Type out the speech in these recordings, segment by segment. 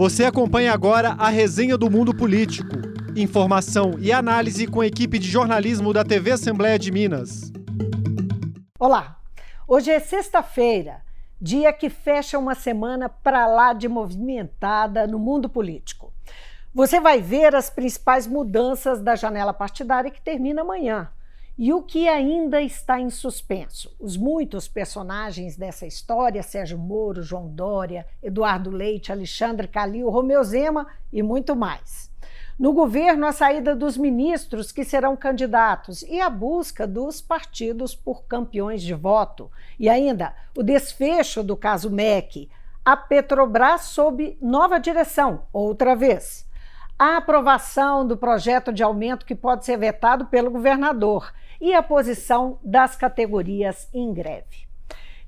Você acompanha agora a resenha do mundo político. Informação e análise com a equipe de jornalismo da TV Assembleia de Minas. Olá, hoje é sexta-feira, dia que fecha uma semana para lá de movimentada no mundo político. Você vai ver as principais mudanças da janela partidária que termina amanhã. E o que ainda está em suspenso? Os muitos personagens dessa história, Sérgio Moro, João Dória, Eduardo Leite, Alexandre Calil, Romeu Zema e muito mais. No governo, a saída dos ministros que serão candidatos e a busca dos partidos por campeões de voto. E ainda o desfecho do caso MEC. A Petrobras sob nova direção, outra vez. A aprovação do projeto de aumento que pode ser vetado pelo governador e a posição das categorias em greve.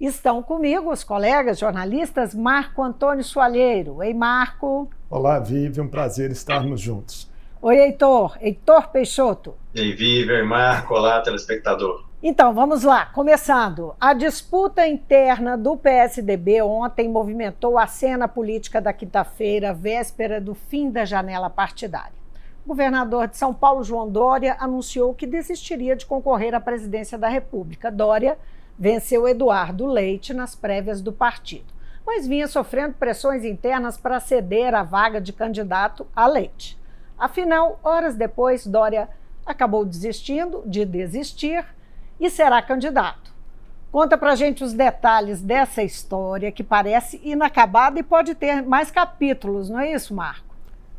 Estão comigo os colegas jornalistas Marco Antônio Soalheiro. Ei, Marco. Olá, Vivi, um prazer estarmos juntos. Oi, Heitor. Heitor Peixoto. Ei, Vivi, Marco. Olá, telespectador. Então, vamos lá. Começando. A disputa interna do PSDB ontem movimentou a cena política da quinta-feira, véspera do fim da janela partidária. O governador de São Paulo, João Dória, anunciou que desistiria de concorrer à presidência da República. Dória venceu Eduardo Leite nas prévias do partido, mas vinha sofrendo pressões internas para ceder a vaga de candidato a Leite. Afinal, horas depois, Dória acabou desistindo de desistir e será candidato. Conta pra gente os detalhes dessa história que parece inacabada e pode ter mais capítulos, não é isso, Marco?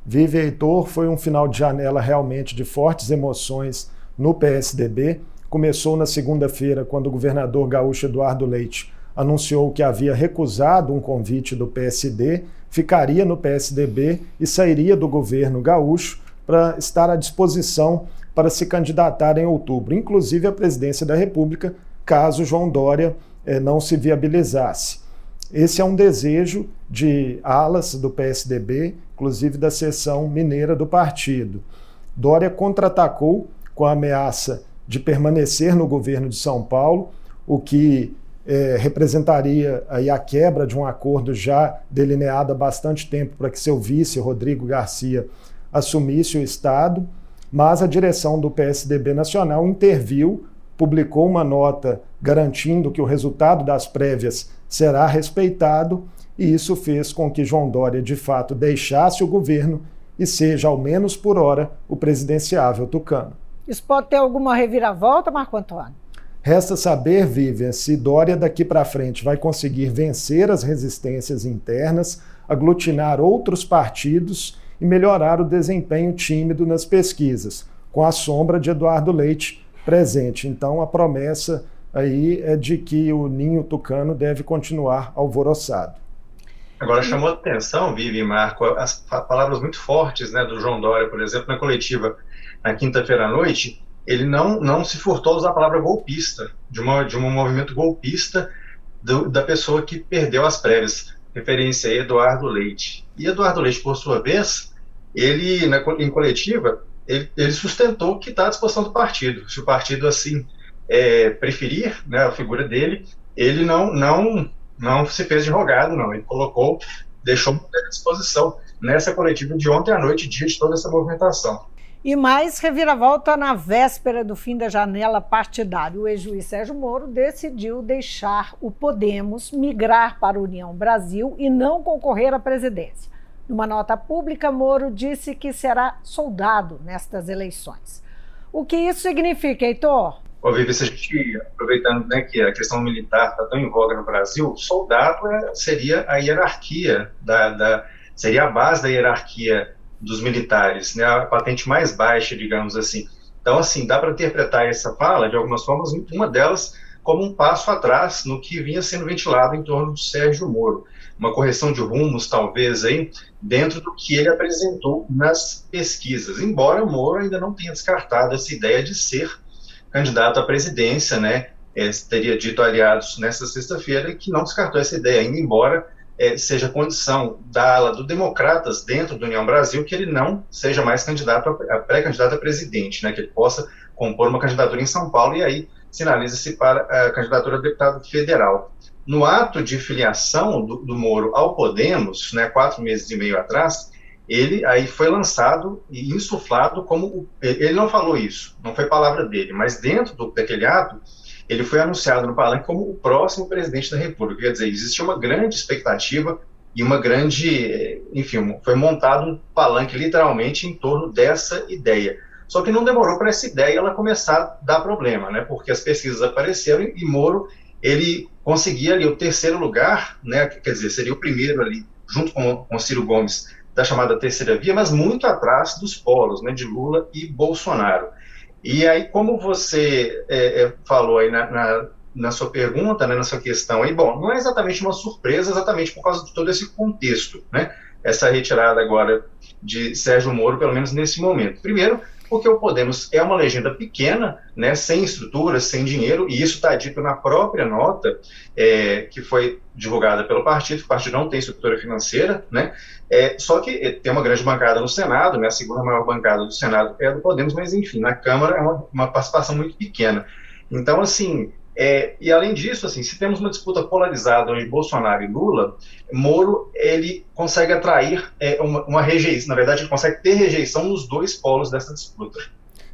Vive Heitor foi um final de janela realmente de fortes emoções no PSDB. Começou na segunda-feira, quando o governador gaúcho Eduardo Leite anunciou que havia recusado um convite do PSD, ficaria no PSDB e sairia do governo gaúcho para estar à disposição para se candidatar em outubro, inclusive à presidência da República, caso João Dória eh, não se viabilizasse. Esse é um desejo de alas do PSDB, inclusive da seção mineira do partido. Dória contra-atacou com a ameaça de permanecer no governo de São Paulo, o que é, representaria aí a quebra de um acordo já delineado há bastante tempo para que seu vice, Rodrigo Garcia, assumisse o Estado, mas a direção do PSDB Nacional interviu, publicou uma nota garantindo que o resultado das prévias será respeitado, e isso fez com que João Dória de fato deixasse o governo e seja, ao menos por hora, o presidenciável tucano. Isso pode ter alguma reviravolta, Marco Antônio? Resta saber, Vivian, se Dória daqui para frente vai conseguir vencer as resistências internas, aglutinar outros partidos e melhorar o desempenho tímido nas pesquisas, com a sombra de Eduardo Leite presente. Então, a promessa aí é de que o ninho tucano deve continuar alvoroçado. Agora chamou atenção, Vivi Marco, as palavras muito fortes né, do João Dória, por exemplo, na coletiva na quinta-feira à noite, ele não, não se furtou a usar a palavra golpista, de, uma, de um movimento golpista do, da pessoa que perdeu as prévias, referência a Eduardo Leite. E Eduardo Leite, por sua vez, ele, na, em coletiva, ele, ele sustentou que está à disposição do partido. Se o partido assim é, preferir né, a figura dele, ele não, não, não se fez de rogado, não. Ele colocou, deixou à disposição nessa coletiva de ontem à noite, dia de toda essa movimentação. E mais reviravolta na véspera do fim da janela partidária. O ex-juiz Sérgio Moro decidiu deixar o Podemos migrar para a União Brasil e não concorrer à presidência. Numa nota pública, Moro disse que será soldado nestas eleições. O que isso significa, Heitor? Ô, Vivi, se a gente, aproveitando né, que a questão militar está tão em voga no Brasil, soldado é, seria a hierarquia, da, da, seria a base da hierarquia dos militares, né, a patente mais baixa, digamos assim. Então, assim, dá para interpretar essa fala, de algumas formas, uma delas como um passo atrás no que vinha sendo ventilado em torno de Sérgio Moro. Uma correção de rumos, talvez, aí, dentro do que ele apresentou nas pesquisas. Embora Moro ainda não tenha descartado essa ideia de ser candidato à presidência, né? É, teria dito aliados nesta sexta-feira que não descartou essa ideia, ainda embora é, seja condição da ala do Democratas dentro do União Brasil que ele não seja mais candidato a, a pré-candidato a presidente, né? Que ele possa compor uma candidatura em São Paulo e aí sinaliza-se para a candidatura a deputado federal. no ato de filiação do, do Moro ao Podemos, né, quatro meses e meio atrás, ele aí foi lançado e insuflado como ele não falou isso, não foi palavra dele, mas dentro do, daquele ato ele foi anunciado no palanque como o próximo presidente da República. Quer dizer, existia uma grande expectativa e uma grande, enfim, foi montado um palanque literalmente em torno dessa ideia. Só que não demorou para essa ideia ela começar a dar problema, né? Porque as pesquisas apareceram e Moro ele conseguia ali o terceiro lugar, né? Quer dizer, seria o primeiro ali, junto com, com Ciro Gomes, da chamada terceira via, mas muito atrás dos polos, né? De Lula e Bolsonaro. E aí, como você é, é, falou aí na, na, na, sua pergunta, né, na sua questão aí, bom, não é exatamente uma surpresa, exatamente por causa de todo esse contexto, né? Essa retirada agora de Sérgio Moro, pelo menos nesse momento. Primeiro, porque o Podemos é uma legenda pequena, né, sem estrutura, sem dinheiro, e isso está dito na própria nota é, que foi divulgada pelo partido, o partido não tem estrutura financeira, né, é, só que é, tem uma grande bancada no Senado, né, a segunda maior bancada do Senado é a do Podemos, mas enfim, na Câmara é uma, uma participação muito pequena. Então, assim, é, e além disso, assim, se temos uma disputa polarizada entre Bolsonaro e Lula, Moro ele consegue atrair é, uma, uma, rejeição, na verdade, ele consegue ter rejeição nos dois polos dessa disputa.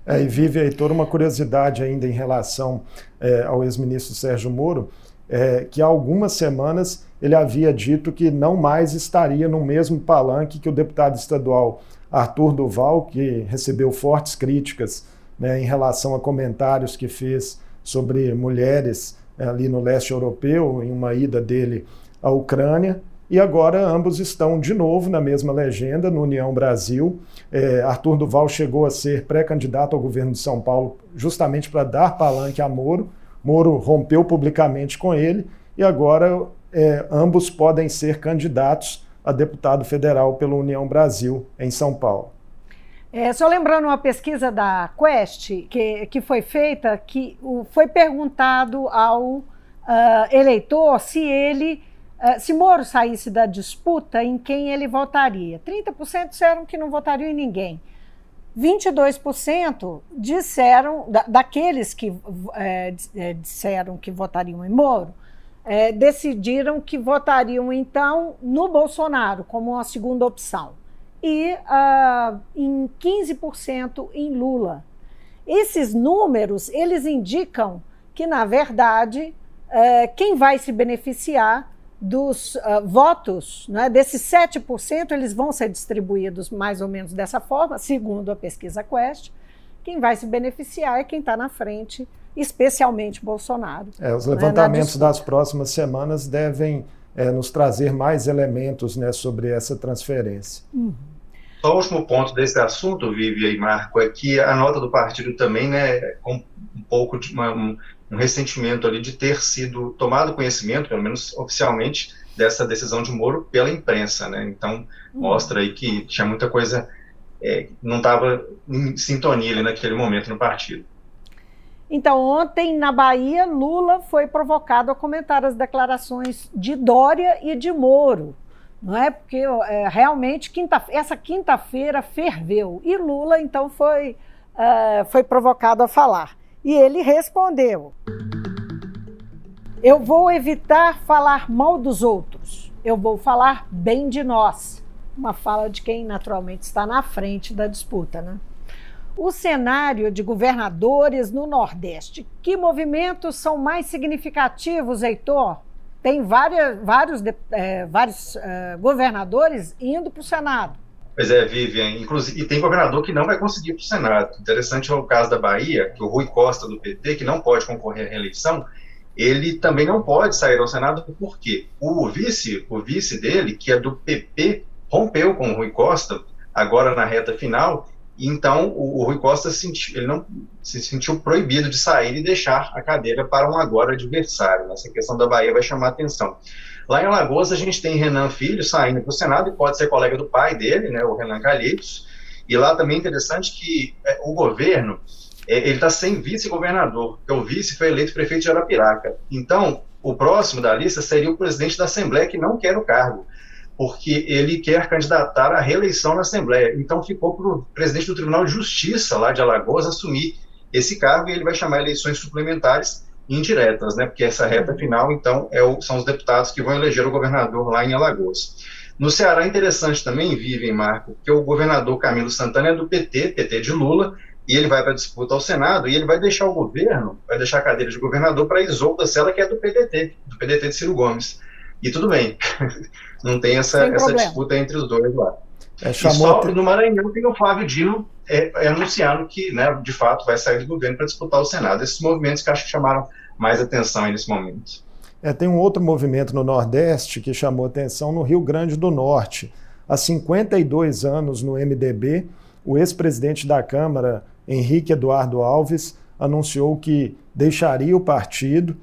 É, e vive aí toda uma curiosidade ainda em relação é, ao ex-ministro Sérgio Moro, é, que há algumas semanas ele havia dito que não mais estaria no mesmo palanque que o deputado estadual Arthur Duval, que recebeu fortes críticas né, em relação a comentários que fez sobre mulheres eh, ali no leste europeu, em uma ida dele à Ucrânia. E agora ambos estão de novo na mesma legenda, no União Brasil. É, Arthur Duval chegou a ser pré-candidato ao governo de São Paulo justamente para dar palanque a Moro. Moro rompeu publicamente com ele e agora é, ambos podem ser candidatos a deputado federal pela União Brasil em São Paulo. É, só lembrando uma pesquisa da Quest que, que foi feita, que o, foi perguntado ao uh, eleitor se ele, uh, se Moro saísse da disputa, em quem ele votaria. 30% disseram que não votariam em ninguém. 22% disseram, da, daqueles que é, disseram que votariam em Moro, é, decidiram que votariam então no Bolsonaro como uma segunda opção e uh, em 15% em Lula. Esses números, eles indicam que, na verdade, uh, quem vai se beneficiar dos uh, votos, né, desses 7%, eles vão ser distribuídos mais ou menos dessa forma, segundo a pesquisa Quest. Quem vai se beneficiar é quem está na frente, especialmente Bolsonaro. É, os né, levantamentos né, das próximas semanas devem é, nos trazer mais elementos né, sobre essa transferência. Uhum. Só o último ponto desse assunto, Vivi e Marco, é que a nota do partido também, né, com um pouco de uma, um, um ressentimento ali de ter sido tomado conhecimento, pelo menos oficialmente, dessa decisão de Moro pela imprensa, né? Então uhum. mostra aí que tinha muita coisa é, não estava em sintonia ali naquele momento no partido. Então, ontem na Bahia, Lula foi provocado a comentar as declarações de Dória e de Moro não é? Porque é, realmente quinta, essa quinta-feira ferveu e Lula então foi, uh, foi provocado a falar. E ele respondeu: Eu vou evitar falar mal dos outros, eu vou falar bem de nós. Uma fala de quem naturalmente está na frente da disputa, né? O cenário de governadores no Nordeste. Que movimentos são mais significativos, Heitor? tem várias, vários, é, vários é, governadores indo para o Senado. Pois é, Vivian. Inclusive, e tem governador que não vai conseguir para o Senado. Interessante é o caso da Bahia, que o Rui Costa, do PT, que não pode concorrer à reeleição, ele também não pode sair ao Senado, por quê? O vice, o vice dele, que é do PP, rompeu com o Rui Costa, agora na reta final, então, o, o Rui Costa sentiu, ele não se sentiu proibido de sair e deixar a cadeira para um agora adversário. Essa questão da Bahia vai chamar atenção. Lá em Alagoas, a gente tem Renan Filho saindo para o Senado e pode ser colega do pai dele, né, o Renan Calheiros. E lá também é interessante que é, o governo é, ele está sem vice-governador, porque o vice foi eleito prefeito de Arapiraca. Então, o próximo da lista seria o presidente da Assembleia, que não quer o cargo porque ele quer candidatar à reeleição na Assembleia. Então ficou para o presidente do Tribunal de Justiça lá de Alagoas assumir esse cargo e ele vai chamar eleições suplementares indiretas, né? Porque essa reta final, então, é o, são os deputados que vão eleger o governador lá em Alagoas. No Ceará, é interessante também, Vivem, Marco, que o governador Camilo Santana é do PT, PT de Lula, e ele vai para disputa ao Senado, e ele vai deixar o governo, vai deixar a cadeira de governador para Isolda Sela, que é do PDT, do PDT de Ciro Gomes. E tudo bem, não tem essa, essa disputa entre os dois lá. É, chamou... só, no Maranhão tem o Flávio Dino é, é, anunciando que, né, de fato, vai sair do governo para disputar o Senado. Esses movimentos que acho que chamaram mais atenção aí nesse momento. É, tem um outro movimento no Nordeste que chamou atenção no Rio Grande do Norte. Há 52 anos no MDB, o ex-presidente da Câmara, Henrique Eduardo Alves, anunciou que deixaria o partido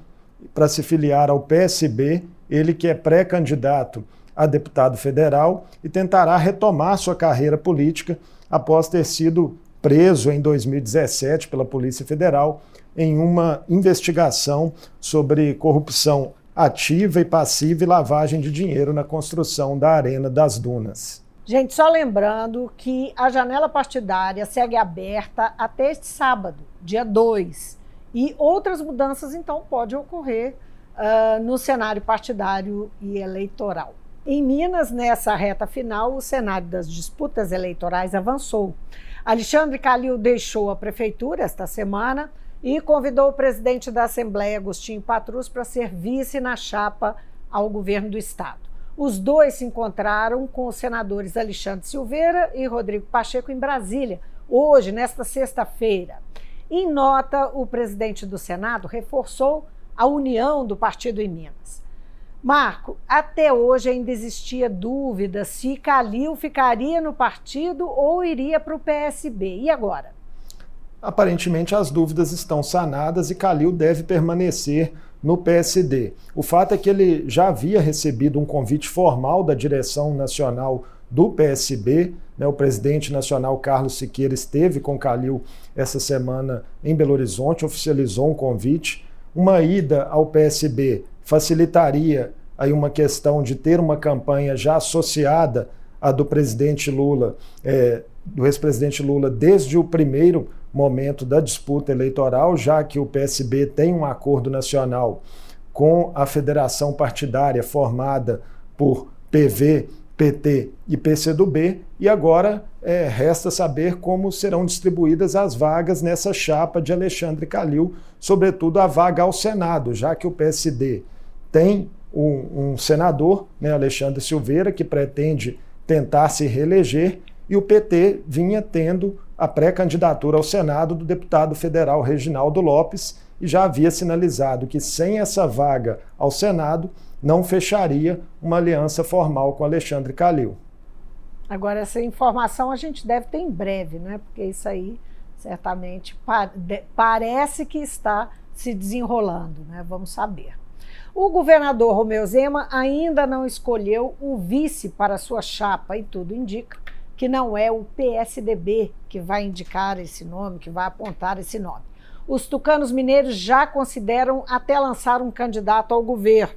para se filiar ao PSB, ele que é pré-candidato a deputado federal e tentará retomar sua carreira política após ter sido preso em 2017 pela Polícia Federal em uma investigação sobre corrupção ativa e passiva e lavagem de dinheiro na construção da Arena das Dunas. Gente, só lembrando que a janela partidária segue aberta até este sábado, dia 2. E outras mudanças, então, podem ocorrer uh, no cenário partidário e eleitoral. Em Minas, nessa reta final, o cenário das disputas eleitorais avançou. Alexandre Calil deixou a prefeitura esta semana e convidou o presidente da Assembleia, Agostinho Patrus, para ser vice na chapa ao governo do estado. Os dois se encontraram com os senadores Alexandre Silveira e Rodrigo Pacheco em Brasília, hoje, nesta sexta-feira. Em nota, o presidente do Senado reforçou a união do partido em Minas. Marco, até hoje ainda existia dúvida se Calil ficaria no partido ou iria para o PSB. E agora? Aparentemente as dúvidas estão sanadas e Calil deve permanecer no PSD. O fato é que ele já havia recebido um convite formal da direção nacional do PSB. Né? O presidente nacional Carlos Siqueira esteve com Calil essa semana em Belo Horizonte, oficializou um convite. Uma ida ao PSB facilitaria aí uma questão de ter uma campanha já associada à do presidente Lula, é, do ex-presidente Lula, desde o primeiro momento da disputa eleitoral, já que o PSB tem um acordo nacional com a federação partidária formada por PV, PT e PCdoB, e agora é, resta saber como serão distribuídas as vagas nessa chapa de Alexandre Calil, sobretudo a vaga ao Senado, já que o PSD tem um, um senador, né, Alexandre Silveira, que pretende tentar se reeleger, e o PT vinha tendo a pré-candidatura ao Senado do deputado federal Reginaldo Lopes e já havia sinalizado que sem essa vaga ao Senado não fecharia uma aliança formal com Alexandre Calil. Agora, essa informação a gente deve ter em breve, né? porque isso aí certamente parece que está se desenrolando, né? vamos saber. O governador Romeu Zema ainda não escolheu o vice para sua chapa e tudo indica que não é o PSDB que vai indicar esse nome, que vai apontar esse nome. Os tucanos mineiros já consideram até lançar um candidato ao governo.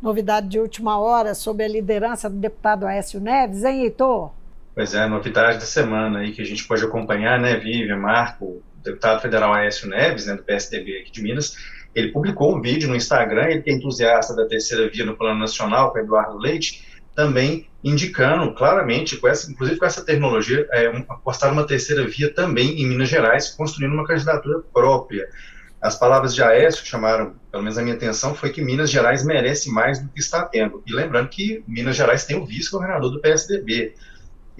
Novidade de última hora sobre a liderança do deputado Aécio Neves, hein, Heitor? Pois é, novidade da semana aí que a gente pode acompanhar, né, Vivian, Marco, o deputado federal Aécio Neves, né, do PSDB aqui de Minas, ele publicou um vídeo no Instagram, ele que é entusiasta da terceira via no plano nacional, com Eduardo Leite, também indicando claramente, com essa, inclusive com essa tecnologia, é, um, apostar uma terceira via também em Minas Gerais, construindo uma candidatura própria. As palavras de Aécio que chamaram, pelo menos a minha atenção, foi que Minas Gerais merece mais do que está tendo. E lembrando que Minas Gerais tem o vice-governador do PSDB.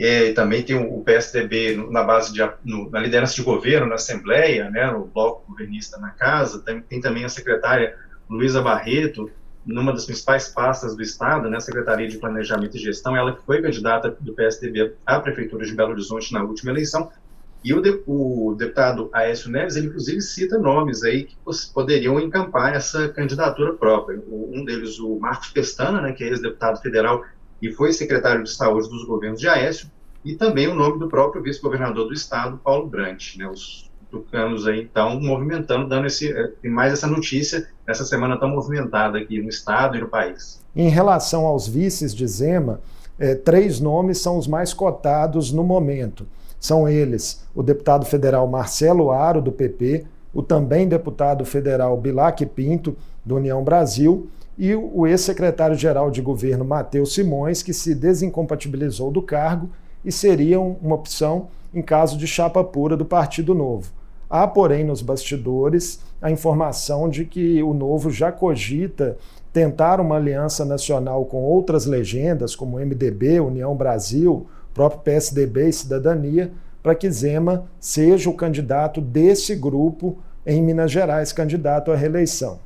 É, também tem o PSDB na base de, no, na liderança de governo, na Assembleia, né, no bloco governista na casa, tem, tem também a secretária Luísa Barreto, numa das principais pastas do Estado, né, Secretaria de Planejamento e Gestão, ela que foi candidata do PSDB à Prefeitura de Belo Horizonte na última eleição, e o, de, o deputado Aécio Neves, ele inclusive cita nomes aí que poderiam encampar essa candidatura própria. Um deles, o Marcos Pestana, né, que é ex-deputado federal e foi secretário de saúde dos governos de Aécio, e também o nome do próprio vice-governador do estado, Paulo Brant. Né, os tucanos aí estão movimentando, dando esse, eh, mais essa notícia nessa semana tão movimentada aqui no estado e no país. Em relação aos vices de Zema, é, três nomes são os mais cotados no momento. São eles o deputado federal Marcelo Aro, do PP, o também deputado federal Bilac Pinto, do União Brasil, e o ex-secretário-geral de governo Matheus Simões, que se desincompatibilizou do cargo e seria uma opção em caso de chapa pura do Partido Novo. Há, porém, nos bastidores a informação de que o Novo já cogita tentar uma aliança nacional com outras legendas, como MDB, União Brasil, próprio PSDB e Cidadania, para que Zema seja o candidato desse grupo em Minas Gerais, candidato à reeleição.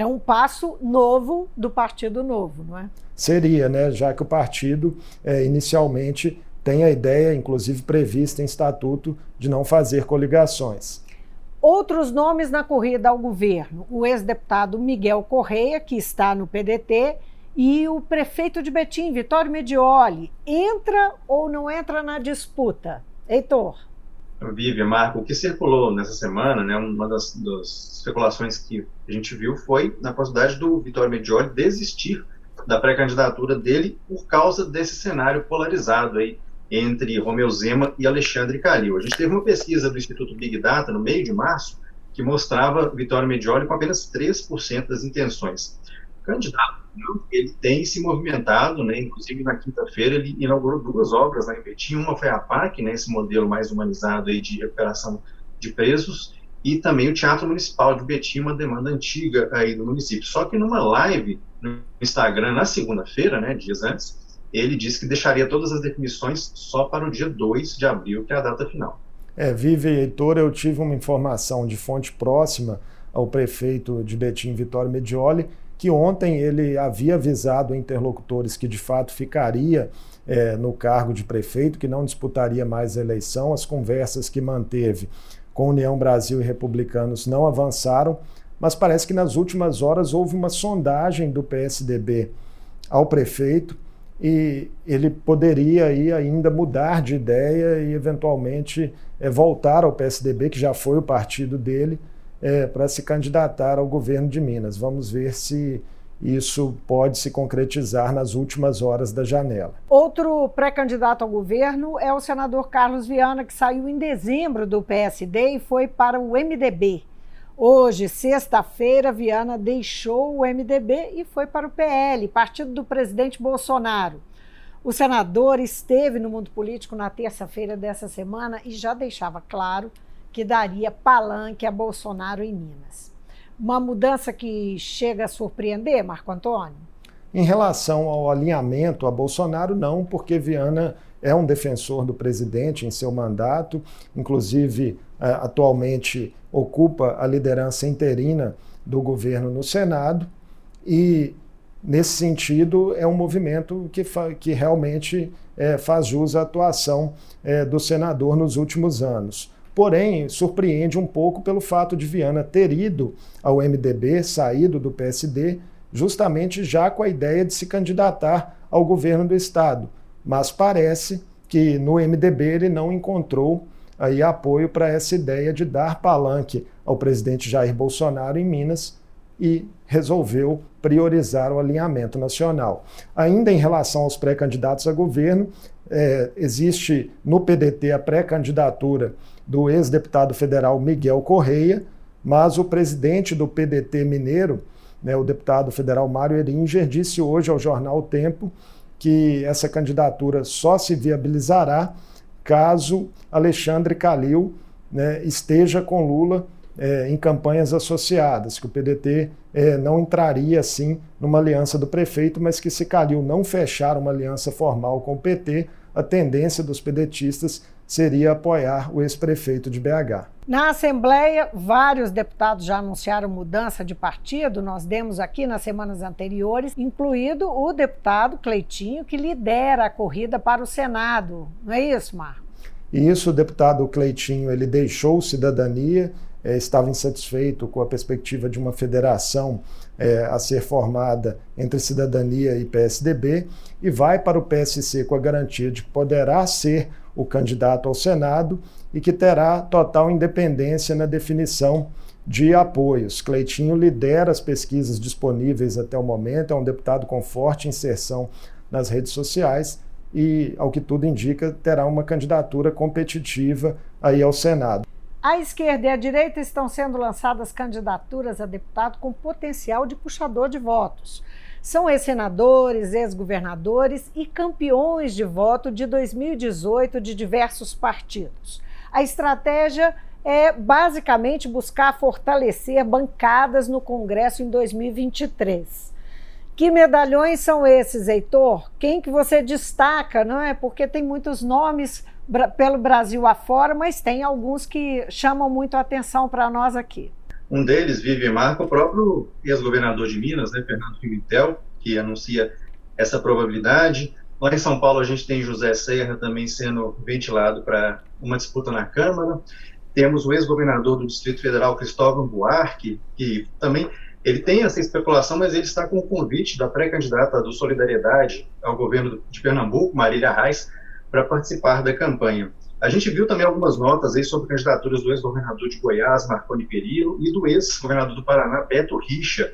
É um passo novo do Partido Novo, não é? Seria, né? Já que o partido é, inicialmente tem a ideia, inclusive prevista em estatuto, de não fazer coligações. Outros nomes na corrida ao governo: o ex-deputado Miguel Correia, que está no PDT, e o prefeito de Betim, Vitório Medioli. Entra ou não entra na disputa? Heitor. Vive, Marco, o que circulou nessa semana, né, uma das, das especulações que a gente viu foi na possibilidade do Vitório Medioli desistir da pré-candidatura dele por causa desse cenário polarizado aí entre Romeu Zema e Alexandre Calil. A gente teve uma pesquisa do Instituto Big Data no meio de março que mostrava Vitório Medioli com apenas 3% das intenções. Candidato, ele tem se movimentado, né, inclusive na quinta-feira ele inaugurou duas obras lá em Betim, uma foi a PAC, né, esse modelo mais humanizado aí de recuperação de preços, e também o Teatro Municipal de Betim, uma demanda antiga aí do município. Só que numa live no Instagram na segunda-feira, né, dias antes, ele disse que deixaria todas as definições só para o dia 2 de abril, que é a data final. É, Vive Heitor, eu tive uma informação de fonte próxima ao prefeito de Betim, Vitório Medioli, que ontem ele havia avisado interlocutores que de fato ficaria é, no cargo de prefeito, que não disputaria mais a eleição. As conversas que manteve com União Brasil e republicanos não avançaram, mas parece que nas últimas horas houve uma sondagem do PSDB ao prefeito e ele poderia aí ainda mudar de ideia e eventualmente é, voltar ao PSDB, que já foi o partido dele, é, para se candidatar ao governo de Minas. Vamos ver se isso pode se concretizar nas últimas horas da janela. Outro pré-candidato ao governo é o senador Carlos Viana, que saiu em dezembro do PSD e foi para o MDB. Hoje, sexta-feira, Viana deixou o MDB e foi para o PL, partido do presidente Bolsonaro. O senador esteve no mundo político na terça-feira dessa semana e já deixava claro que daria palanque a Bolsonaro em Minas. Uma mudança que chega a surpreender, Marco Antônio? Em relação ao alinhamento a Bolsonaro, não, porque Viana é um defensor do presidente em seu mandato, inclusive é, atualmente ocupa a liderança interina do governo no Senado, e nesse sentido é um movimento que, que realmente é, faz jus à atuação é, do senador nos últimos anos. Porém, surpreende um pouco pelo fato de Viana ter ido ao MDB, saído do PSD, justamente já com a ideia de se candidatar ao governo do estado. Mas parece que no MDB ele não encontrou aí apoio para essa ideia de dar palanque ao presidente Jair Bolsonaro em Minas e resolveu priorizar o alinhamento nacional. Ainda em relação aos pré-candidatos a governo, é, existe no PDT a pré-candidatura do ex-deputado federal Miguel Correia, mas o presidente do PDT mineiro, né, o deputado federal Mário Eringer, disse hoje ao jornal Tempo que essa candidatura só se viabilizará caso Alexandre Calil né, esteja com Lula é, em campanhas associadas, que o PDT é, não entraria assim numa aliança do prefeito, mas que se Calil não fechar uma aliança formal com o PT, a tendência dos pedetistas seria apoiar o ex-prefeito de BH. Na Assembleia, vários deputados já anunciaram mudança de partido, nós demos aqui nas semanas anteriores, incluído o deputado Cleitinho, que lidera a corrida para o Senado. Não é isso, Marco? Isso, o deputado Cleitinho, ele deixou cidadania, é, estava insatisfeito com a perspectiva de uma federação é, a ser formada entre cidadania e PSDB e vai para o PSC com a garantia de que poderá ser o candidato ao Senado e que terá total independência na definição de apoios. Cleitinho lidera as pesquisas disponíveis até o momento, é um deputado com forte inserção nas redes sociais e, ao que tudo indica, terá uma candidatura competitiva aí ao Senado. À esquerda e à direita estão sendo lançadas candidaturas a deputado com potencial de puxador de votos. São ex-senadores, ex-governadores e campeões de voto de 2018 de diversos partidos. A estratégia é basicamente buscar fortalecer bancadas no Congresso em 2023. Que medalhões são esses, Heitor? Quem que você destaca, não é? Porque tem muitos nomes pelo Brasil afora, mas tem alguns que chamam muito a atenção para nós aqui. Um deles vive e marca o próprio ex-governador de Minas, né, Fernando Pimentel, que anuncia essa probabilidade. Lá em São Paulo a gente tem José Serra também sendo ventilado para uma disputa na Câmara. Temos o ex-governador do Distrito Federal, Cristóvão Buarque, que também ele tem essa especulação, mas ele está com o convite da pré-candidata do Solidariedade ao governo de Pernambuco, Marília Reis, para participar da campanha. A gente viu também algumas notas aí sobre candidaturas do ex-governador de Goiás, Marconi Perillo, e do ex-governador do Paraná, Beto Richa.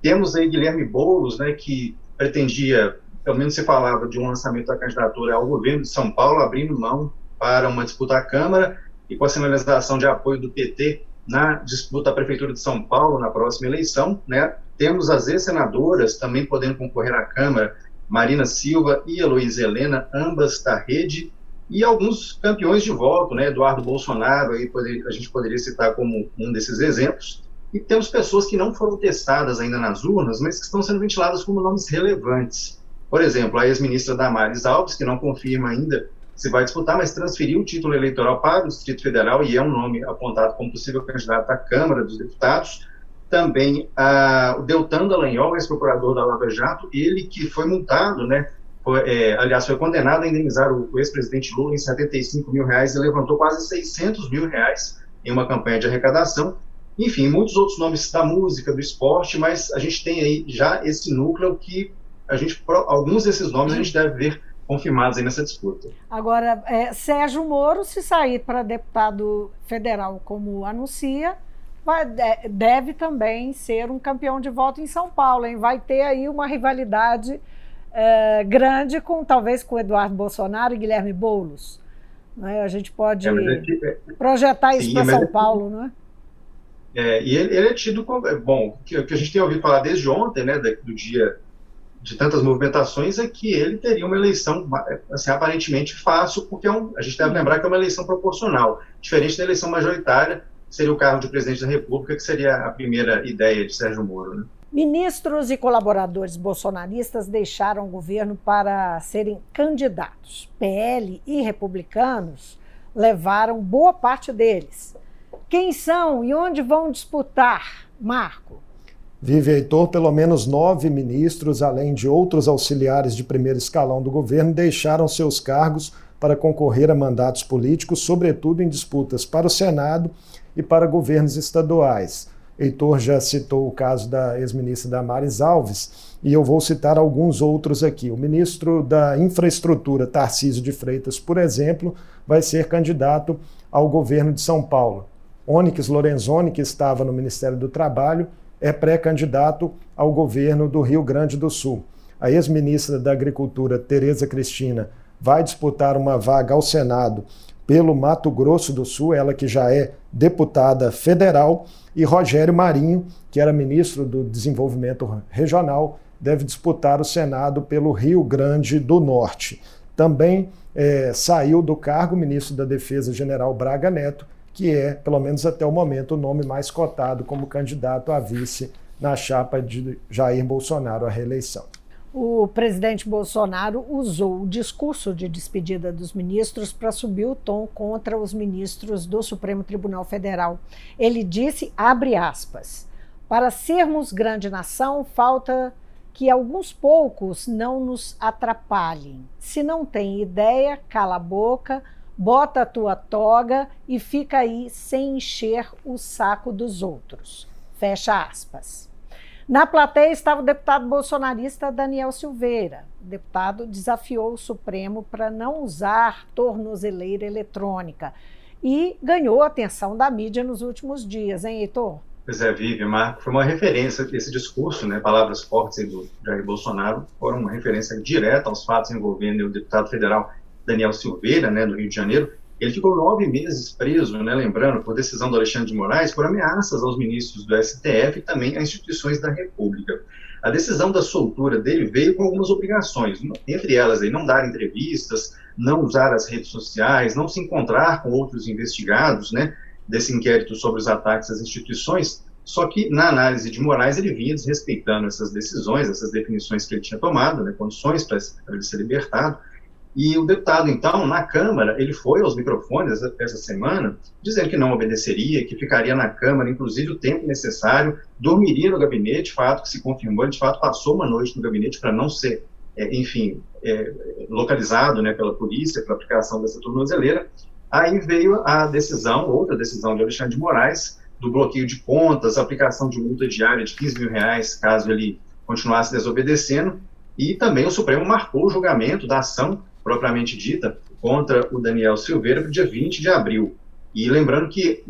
Temos aí Guilherme Boulos, né, que pretendia, pelo menos se falava de um lançamento da candidatura ao governo de São Paulo, abrindo mão para uma disputa à Câmara, e com a sinalização de apoio do PT na disputa à Prefeitura de São Paulo na próxima eleição, né, temos as ex-senadoras também podendo concorrer à Câmara, Marina Silva e Heloísa Helena, ambas da rede, e alguns campeões de voto, né? Eduardo Bolsonaro, aí a gente poderia citar como um desses exemplos. E temos pessoas que não foram testadas ainda nas urnas, mas que estão sendo ventiladas como nomes relevantes. Por exemplo, a ex-ministra Damares Alves, que não confirma ainda se vai disputar, mas transferiu o título eleitoral para o Distrito Federal e é um nome apontado como possível candidato à Câmara dos Deputados também a, o Deltan Dallagnol, ex-procurador da Lava Jato, ele que foi multado, né, é, aliás, foi condenado a indenizar o, o ex-presidente Lula em 75 mil reais e levantou quase 600 mil reais em uma campanha de arrecadação. Enfim, muitos outros nomes da música, do esporte, mas a gente tem aí já esse núcleo que a gente, alguns desses nomes a gente deve ver confirmados aí nessa disputa. Agora, é, Sérgio Moro, se sair para deputado federal como anuncia, vai, deve também ser um campeão de voto em São Paulo, hein? Vai ter aí uma rivalidade é, grande com talvez com Eduardo Bolsonaro e Guilherme Boulos. Né? A gente pode é, é, projetar isso para São Paulo, não é? É, e ele, ele, é tido como. É, bom, o que, que, a gente tem ouvido falar desde ontem, né, do dia de tantas movimentações, é que ele teria uma eleição assim, aparentemente fácil, porque é um, a gente deve lembrar que é uma eleição proporcional, diferente da eleição majoritária, seria o cargo de presidente da República, que seria a primeira ideia de Sérgio Moro. Né? Ministros e colaboradores bolsonaristas deixaram o governo para serem candidatos. PL e republicanos levaram boa parte deles. Quem são e onde vão disputar? Marco. Vive Heitor, pelo menos nove ministros, além de outros auxiliares de primeiro escalão do governo, deixaram seus cargos para concorrer a mandatos políticos, sobretudo em disputas para o Senado e para governos estaduais. Heitor já citou o caso da ex-ministra Damares Alves, e eu vou citar alguns outros aqui. O ministro da Infraestrutura, Tarcísio de Freitas, por exemplo, vai ser candidato ao governo de São Paulo. Onyx Lorenzoni, que estava no Ministério do Trabalho, é pré-candidato ao governo do Rio Grande do Sul. A ex-ministra da Agricultura, Tereza Cristina, vai disputar uma vaga ao Senado pelo Mato Grosso do Sul, ela que já é deputada federal, e Rogério Marinho, que era ministro do Desenvolvimento Regional, deve disputar o Senado pelo Rio Grande do Norte. Também é, saiu do cargo o ministro da Defesa, General Braga Neto, que é, pelo menos até o momento, o nome mais cotado como candidato a vice na chapa de Jair Bolsonaro à reeleição o presidente Bolsonaro usou o discurso de despedida dos ministros para subir o tom contra os ministros do Supremo Tribunal Federal. Ele disse, abre aspas, para sermos grande nação, falta que alguns poucos não nos atrapalhem. Se não tem ideia, cala a boca, bota a tua toga e fica aí sem encher o saco dos outros. Fecha aspas. Na plateia estava o deputado bolsonarista Daniel Silveira. O deputado desafiou o Supremo para não usar tornozeleira eletrônica e ganhou a atenção da mídia nos últimos dias, hein, Heitor? Pois é, Vivi, Marco, foi uma referência, esse discurso, né, palavras fortes do Jair Bolsonaro, foram uma referência direta aos fatos envolvendo o deputado federal Daniel Silveira, né, do Rio de Janeiro. Ele ficou nove meses preso, né, lembrando, por decisão do Alexandre de Moraes, por ameaças aos ministros do STF e também a instituições da República. A decisão da soltura dele veio com algumas obrigações, entre elas aí, não dar entrevistas, não usar as redes sociais, não se encontrar com outros investigados, né, desse inquérito sobre os ataques às instituições, só que na análise de Moraes ele vinha desrespeitando essas decisões, essas definições que ele tinha tomado, né, condições para ele ser libertado, e o deputado, então, na Câmara, ele foi aos microfones essa semana, dizendo que não obedeceria, que ficaria na Câmara, inclusive o tempo necessário, dormiria no gabinete, fato que se confirmou, ele de fato passou uma noite no gabinete para não ser, é, enfim, é, localizado né, pela polícia para aplicação dessa tornozeleira. Aí veio a decisão, outra decisão de Alexandre de Moraes, do bloqueio de contas, aplicação de multa diária de 15 mil reais, caso ele continuasse desobedecendo, e também o Supremo marcou o julgamento da ação propriamente dita, contra o Daniel Silveira para o dia 20 de abril. E lembrando que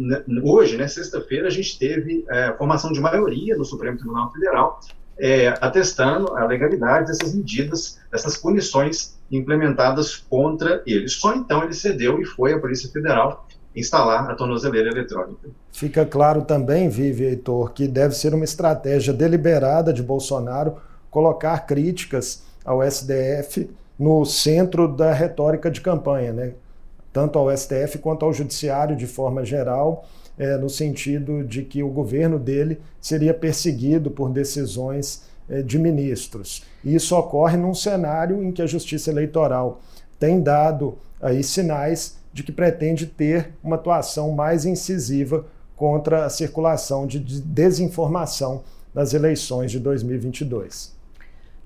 hoje, né, sexta-feira, a gente teve é, formação de maioria no Supremo Tribunal Federal é, atestando a legalidade dessas medidas, dessas punições implementadas contra ele. Só então ele cedeu e foi à Polícia Federal instalar a tornozeleira eletrônica. Fica claro também, Vive Heitor, que deve ser uma estratégia deliberada de Bolsonaro colocar críticas ao SDF no centro da retórica de campanha, né? tanto ao STF quanto ao Judiciário de forma geral, é, no sentido de que o governo dele seria perseguido por decisões é, de ministros. E isso ocorre num cenário em que a Justiça Eleitoral tem dado aí sinais de que pretende ter uma atuação mais incisiva contra a circulação de desinformação nas eleições de 2022.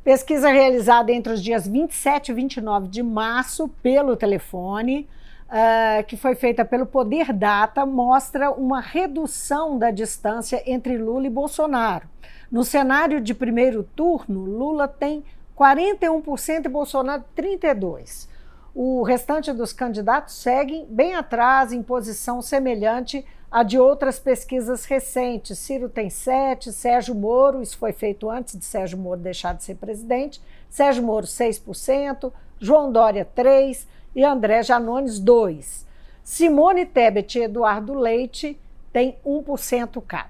Pesquisa realizada entre os dias 27 e 29 de março pelo telefone, uh, que foi feita pelo Poder Data, mostra uma redução da distância entre Lula e Bolsonaro. No cenário de primeiro turno, Lula tem 41% e Bolsonaro 32%. O restante dos candidatos seguem bem atrás, em posição semelhante a de outras pesquisas recentes. Ciro tem 7, Sérgio Moro, isso foi feito antes de Sérgio Moro deixar de ser presidente, Sérgio Moro 6%, João Dória 3% e André Janones 2%. Simone Tebet e Eduardo Leite têm 1% cada.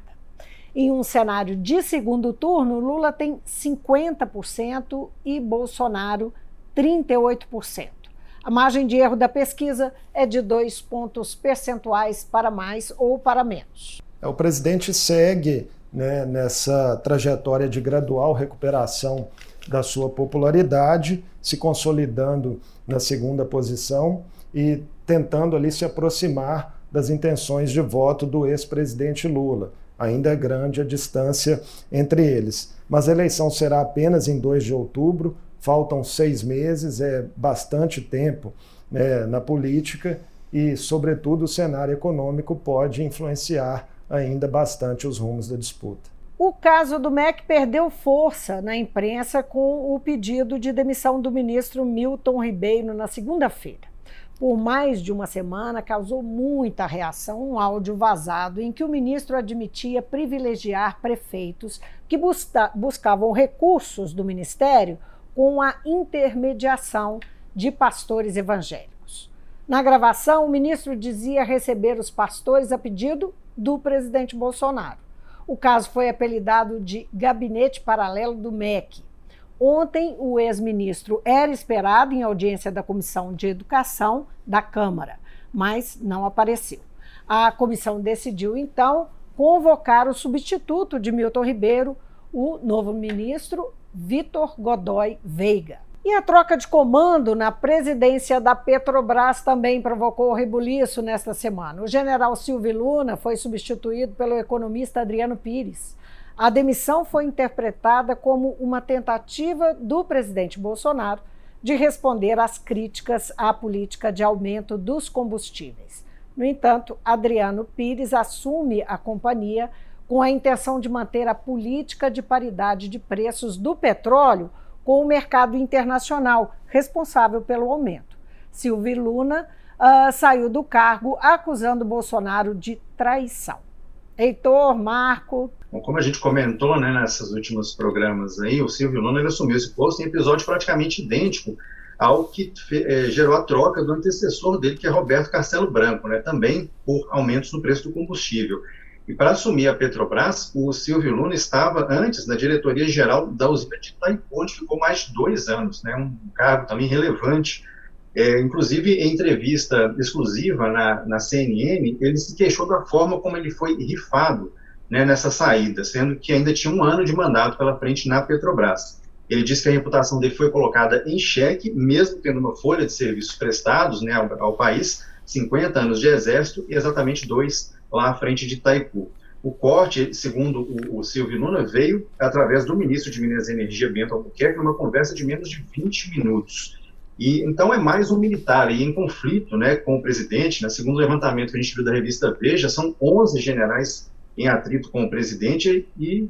Em um cenário de segundo turno, Lula tem 50% e Bolsonaro 38%. A margem de erro da pesquisa é de dois pontos percentuais para mais ou para menos. É, o presidente segue né, nessa trajetória de gradual recuperação da sua popularidade, se consolidando na segunda posição e tentando ali se aproximar das intenções de voto do ex-presidente Lula. Ainda é grande a distância entre eles. Mas a eleição será apenas em 2 de outubro, faltam seis meses, é bastante tempo né, na política e, sobretudo, o cenário econômico pode influenciar ainda bastante os rumos da disputa. O caso do MEC perdeu força na imprensa com o pedido de demissão do ministro Milton Ribeiro na segunda-feira. Por mais de uma semana, causou muita reação um áudio vazado em que o ministro admitia privilegiar prefeitos que buscavam recursos do ministério com a intermediação de pastores evangélicos. Na gravação, o ministro dizia receber os pastores a pedido do presidente Bolsonaro. O caso foi apelidado de Gabinete Paralelo do MEC. Ontem, o ex-ministro era esperado em audiência da Comissão de Educação da Câmara, mas não apareceu. A comissão decidiu, então, convocar o substituto de Milton Ribeiro, o novo ministro Vitor Godoy Veiga. E a troca de comando na presidência da Petrobras também provocou rebuliço nesta semana. O general Silvio Luna foi substituído pelo economista Adriano Pires. A demissão foi interpretada como uma tentativa do presidente Bolsonaro de responder às críticas à política de aumento dos combustíveis. No entanto, Adriano Pires assume a companhia com a intenção de manter a política de paridade de preços do petróleo com o mercado internacional, responsável pelo aumento. Silvio Luna uh, saiu do cargo acusando Bolsonaro de traição. Heitor, Marco. Bom, como a gente comentou né, nesses últimos programas aí, o Silvio Luna ele assumiu esse posto em episódio praticamente idêntico algo que é, gerou a troca do antecessor dele, que é Roberto Castelo Branco, né, também por aumentos no preço do combustível. E para assumir a Petrobras, o Silvio Luna estava antes na diretoria-geral da usina de Itaipu, onde ficou mais de dois anos, né, um cargo também relevante. É, inclusive, em entrevista exclusiva na, na CNN, ele se queixou da forma como ele foi rifado né, nessa saída, sendo que ainda tinha um ano de mandato pela frente na Petrobras. Ele disse que a reputação dele foi colocada em xeque, mesmo tendo uma folha de serviços prestados né, ao, ao país, 50 anos de exército e exatamente dois lá à frente de Itaipu. O corte, segundo o, o Silvio Luna, veio através do ministro de Minas e Energia, Bento Albuquerque, numa conversa de menos de 20 minutos. E então é mais um militar e em conflito, né, com o presidente. Né, segundo o levantamento que a gente viu da revista Veja, são 11 generais em atrito com o presidente e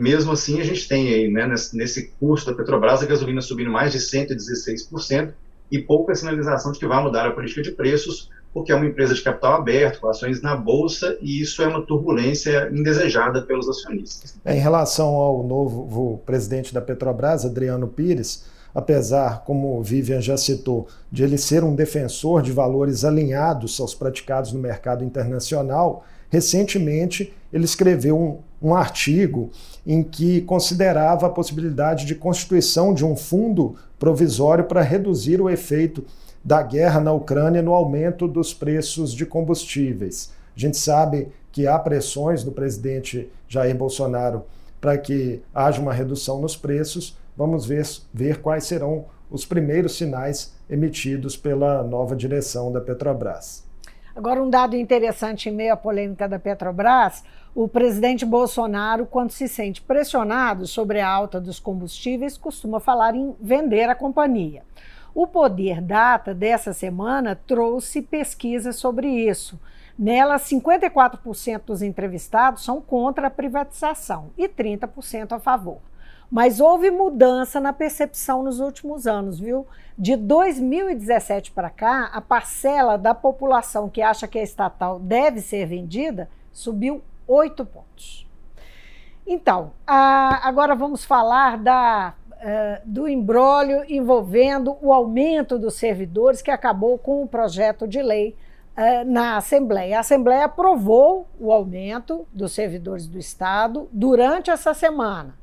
mesmo assim a gente tem aí, né, nesse, nesse curso da Petrobras a gasolina subindo mais de 116% e pouca sinalização de que vai mudar a política de preços, porque é uma empresa de capital aberto, com ações na bolsa, e isso é uma turbulência indesejada pelos acionistas. É, em relação ao novo presidente da Petrobras, Adriano Pires, apesar, como o Vivian já citou, de ele ser um defensor de valores alinhados aos praticados no mercado internacional, recentemente ele escreveu um, um artigo em que considerava a possibilidade de constituição de um fundo provisório para reduzir o efeito da guerra na Ucrânia no aumento dos preços de combustíveis. A gente sabe que há pressões do presidente Jair Bolsonaro para que haja uma redução nos preços. Vamos ver, ver quais serão os primeiros sinais emitidos pela nova direção da Petrobras. Agora, um dado interessante em meio à polêmica da Petrobras: o presidente Bolsonaro, quando se sente pressionado sobre a alta dos combustíveis, costuma falar em vender a companhia. O Poder Data dessa semana trouxe pesquisa sobre isso. Nela, 54% dos entrevistados são contra a privatização e 30% a favor. Mas houve mudança na percepção nos últimos anos, viu? De 2017 para cá, a parcela da população que acha que a estatal deve ser vendida subiu 8 pontos. Então, a, agora vamos falar da, uh, do embrólio envolvendo o aumento dos servidores que acabou com o projeto de lei uh, na Assembleia. A Assembleia aprovou o aumento dos servidores do Estado durante essa semana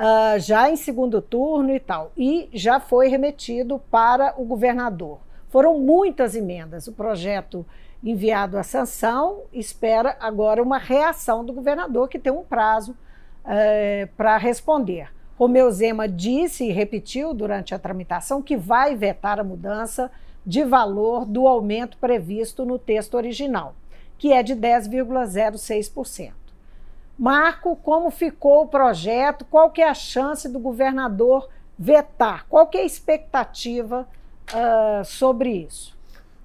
uh, já em segundo turno e tal, e já foi remetido para o governador. Foram muitas emendas. O projeto enviado à sanção espera agora uma reação do governador, que tem um prazo uh, para responder. Romeu Zema disse e repetiu durante a tramitação que vai vetar a mudança de valor do aumento previsto no texto original, que é de 10,06%. Marco, como ficou o projeto? Qual que é a chance do governador vetar? Qual que é a expectativa uh, sobre isso?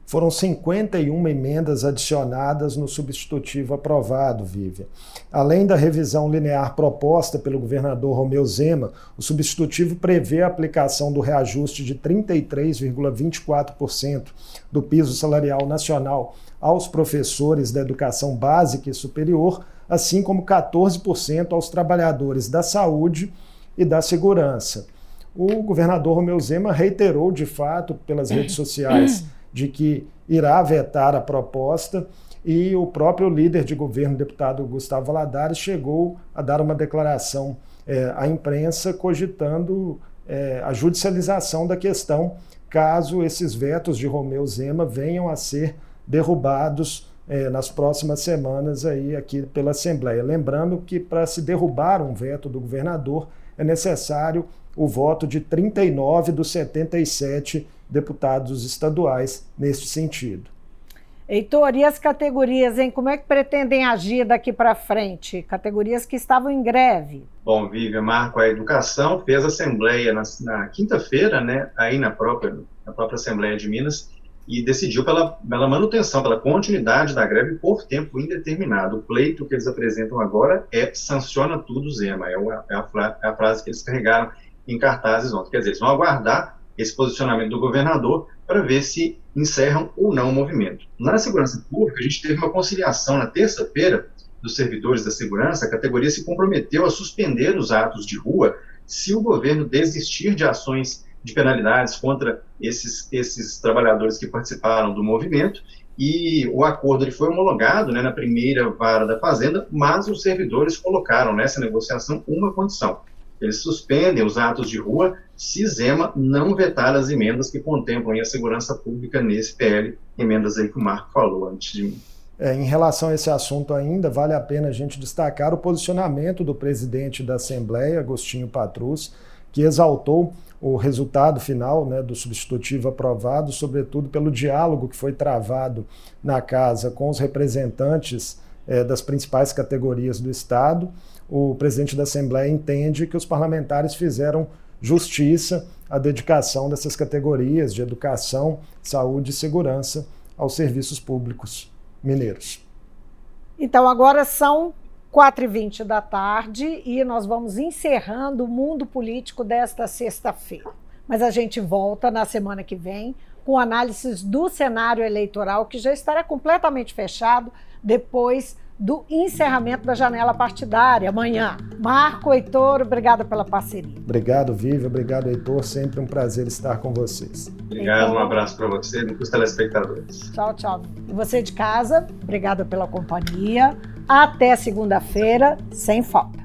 Foram 51 emendas adicionadas no substitutivo aprovado, Vivian. Além da revisão linear proposta pelo governador Romeu Zema, o substitutivo prevê a aplicação do reajuste de 33,24% do piso salarial nacional aos professores da educação básica e superior assim como 14% aos trabalhadores da saúde e da segurança. O governador Romeu Zema reiterou, de fato, pelas redes sociais, de que irá vetar a proposta e o próprio líder de governo, deputado Gustavo Valadares, chegou a dar uma declaração é, à imprensa cogitando é, a judicialização da questão caso esses vetos de Romeu Zema venham a ser derrubados é, nas próximas semanas aí aqui pela Assembleia. Lembrando que para se derrubar um veto do governador é necessário o voto de 39 dos 77 deputados estaduais neste sentido. Heitor, e as categorias, hein? Como é que pretendem agir daqui para frente? Categorias que estavam em greve. Bom, Vivian, Marco, a educação fez assembleia na, na quinta-feira, né, aí na própria, na própria Assembleia de Minas, e decidiu pela, pela manutenção, pela continuidade da greve por tempo indeterminado. O pleito que eles apresentam agora é sanciona tudo, Zema, é, uma, é, a, é a frase que eles carregaram em cartazes ontem. Quer dizer, eles vão aguardar esse posicionamento do governador para ver se encerram ou não o movimento. Na segurança pública, a gente teve uma conciliação na terça-feira dos servidores da segurança, a categoria se comprometeu a suspender os atos de rua se o governo desistir de ações de penalidades contra esses, esses trabalhadores que participaram do movimento, e o acordo ele foi homologado né, na primeira vara da Fazenda, mas os servidores colocaram nessa negociação uma condição. Eles suspendem os atos de rua se Zema não vetar as emendas que contemplam a segurança pública nesse PL, emendas aí que o Marco falou antes de mim. É, em relação a esse assunto ainda, vale a pena a gente destacar o posicionamento do presidente da Assembleia, Agostinho Patrus, que exaltou o resultado final né, do substitutivo aprovado, sobretudo pelo diálogo que foi travado na casa com os representantes é, das principais categorias do Estado. O presidente da Assembleia entende que os parlamentares fizeram justiça à dedicação dessas categorias de educação, saúde e segurança aos serviços públicos mineiros. Então, agora são 4h20 da tarde e nós vamos encerrando o mundo político desta sexta-feira. Mas a gente volta na semana que vem com análises do cenário eleitoral que já estará completamente fechado depois do encerramento da janela partidária amanhã. Marco, Heitor, obrigada pela parceria. Obrigado, Vivi. Obrigado, Heitor. Sempre um prazer estar com vocês. Obrigado, um abraço para você e para os telespectadores. Tchau, tchau. E você de casa, obrigada pela companhia. Até segunda-feira, sem falta.